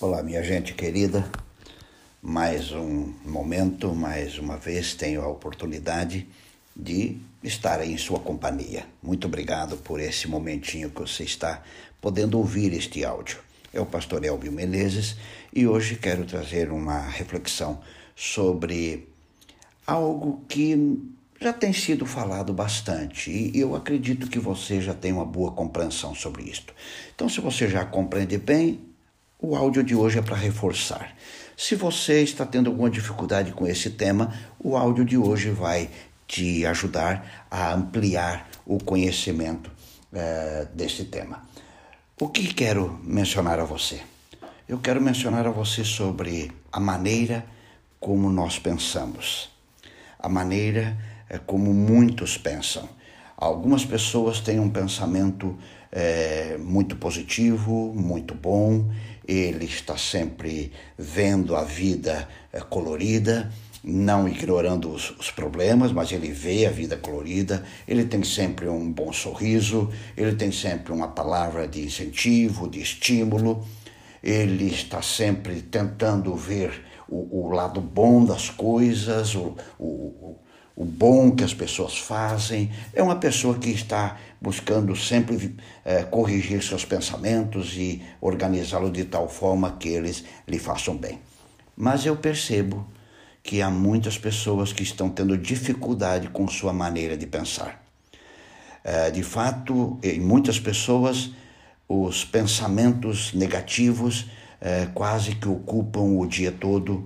Olá, minha gente querida. Mais um momento, mais uma vez tenho a oportunidade de estar em sua companhia. Muito obrigado por esse momentinho que você está podendo ouvir este áudio. É o pastor Elvio Menezes e hoje quero trazer uma reflexão sobre algo que já tem sido falado bastante e eu acredito que você já tem uma boa compreensão sobre isto. Então, se você já compreende bem, o áudio de hoje é para reforçar. Se você está tendo alguma dificuldade com esse tema, o áudio de hoje vai te ajudar a ampliar o conhecimento é, desse tema. O que quero mencionar a você? Eu quero mencionar a você sobre a maneira como nós pensamos, a maneira é, como muitos pensam. Algumas pessoas têm um pensamento é, muito positivo, muito bom, ele está sempre vendo a vida é, colorida, não ignorando os, os, problemas, mas ele vê a vida colorida, ele tem sempre um bom sorriso, ele tem sempre uma palavra de incentivo, de estímulo, ele está sempre tentando ver o, o lado bom das coisas, o, o, o bom que as pessoas fazem. É uma pessoa que está buscando sempre é, corrigir seus pensamentos e organizá-los de tal forma que eles lhe façam bem. Mas eu percebo que há muitas pessoas que estão tendo dificuldade com sua maneira de pensar. É, de fato, em muitas pessoas, os pensamentos negativos é, quase que ocupam o dia todo,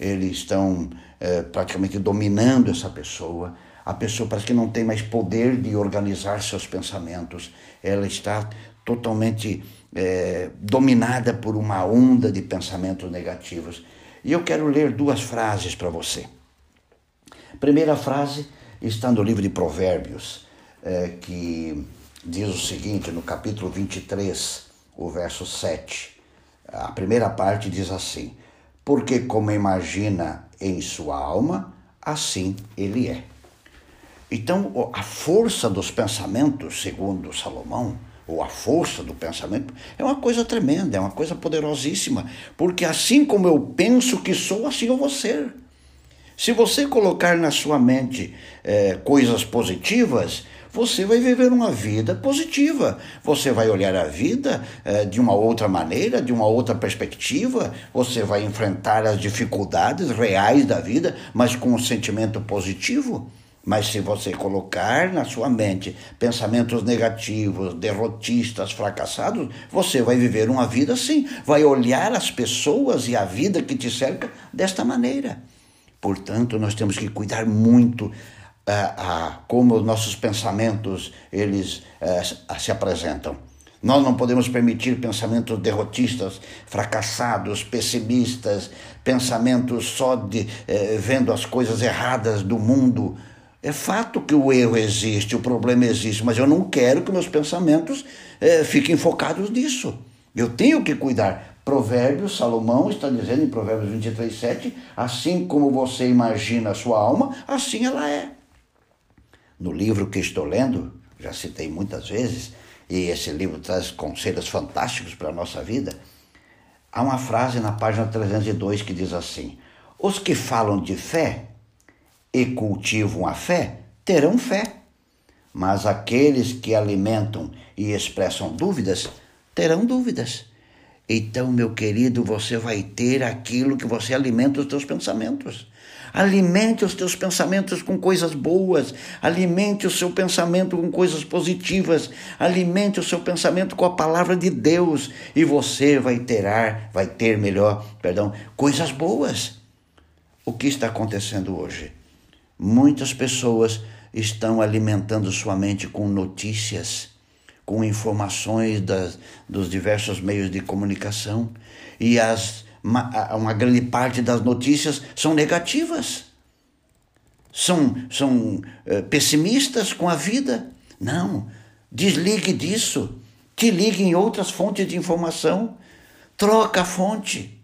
eles estão é, praticamente dominando essa pessoa. A pessoa parece que não tem mais poder de organizar seus pensamentos, ela está totalmente é, dominada por uma onda de pensamentos negativos. E eu quero ler duas frases para você. Primeira frase está no livro de Provérbios, é, que diz o seguinte, no capítulo 23, o verso 7. A primeira parte diz assim: Porque como imagina em sua alma, assim ele é. Então, a força dos pensamentos, segundo Salomão, ou a força do pensamento, é uma coisa tremenda, é uma coisa poderosíssima, porque assim como eu penso que sou, assim eu vou ser. Se você colocar na sua mente é, coisas positivas, você vai viver uma vida positiva. Você vai olhar a vida é, de uma outra maneira, de uma outra perspectiva. Você vai enfrentar as dificuldades reais da vida, mas com um sentimento positivo. Mas se você colocar na sua mente pensamentos negativos, derrotistas, fracassados, você vai viver uma vida assim, vai olhar as pessoas e a vida que te cerca desta maneira. Portanto, nós temos que cuidar muito a, como os nossos pensamentos eles é, se apresentam. Nós não podemos permitir pensamentos derrotistas, fracassados, pessimistas, pensamentos só de é, vendo as coisas erradas do mundo. É fato que o erro existe, o problema existe, mas eu não quero que meus pensamentos é, fiquem focados nisso. Eu tenho que cuidar. Provérbios, Salomão está dizendo em Provérbios 23, 7, assim como você imagina a sua alma, assim ela é. No livro que estou lendo, já citei muitas vezes, e esse livro traz conselhos fantásticos para a nossa vida, há uma frase na página 302 que diz assim: Os que falam de fé e cultivam a fé terão fé, mas aqueles que alimentam e expressam dúvidas terão dúvidas. Então, meu querido, você vai ter aquilo que você alimenta os teus pensamentos. Alimente os teus pensamentos com coisas boas, alimente o seu pensamento com coisas positivas, alimente o seu pensamento com a palavra de Deus e você vai ter, vai ter melhor, perdão, coisas boas. O que está acontecendo hoje? Muitas pessoas estão alimentando sua mente com notícias, com informações das, dos diversos meios de comunicação. E as uma, uma grande parte das notícias são negativas, são, são uh, pessimistas com a vida. Não, desligue disso, te ligue em outras fontes de informação, troca a fonte.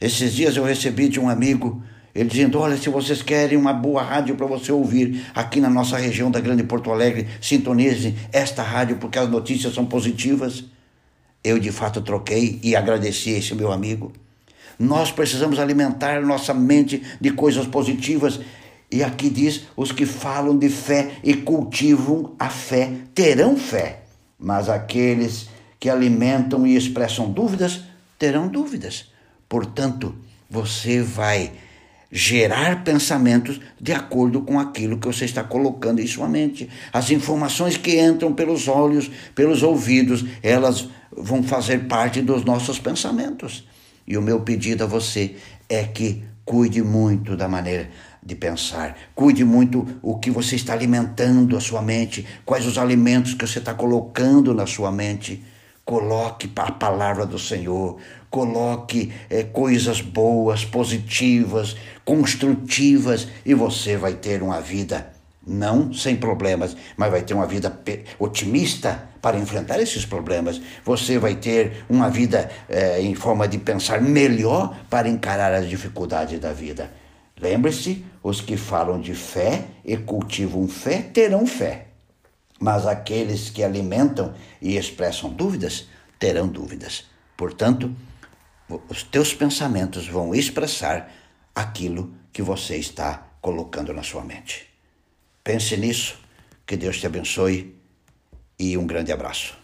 Esses dias eu recebi de um amigo, ele dizendo: Olha, se vocês querem uma boa rádio para você ouvir aqui na nossa região da Grande Porto Alegre, sintonize esta rádio porque as notícias são positivas. Eu de fato troquei e agradeci esse meu amigo. Nós precisamos alimentar nossa mente de coisas positivas. E aqui diz: os que falam de fé e cultivam a fé terão fé, mas aqueles que alimentam e expressam dúvidas terão dúvidas. Portanto, você vai gerar pensamentos de acordo com aquilo que você está colocando em sua mente. As informações que entram pelos olhos, pelos ouvidos, elas vão fazer parte dos nossos pensamentos. E o meu pedido a você é que cuide muito da maneira de pensar, cuide muito o que você está alimentando a sua mente, quais os alimentos que você está colocando na sua mente. Coloque a palavra do Senhor, coloque é, coisas boas, positivas, construtivas, e você vai ter uma vida não sem problemas, mas vai ter uma vida otimista para enfrentar esses problemas. Você vai ter uma vida é, em forma de pensar melhor para encarar as dificuldades da vida. Lembre-se: os que falam de fé e cultivam fé terão fé, mas aqueles que alimentam e expressam dúvidas terão dúvidas. Portanto, os teus pensamentos vão expressar aquilo que você está colocando na sua mente. Pense nisso, que Deus te abençoe e um grande abraço.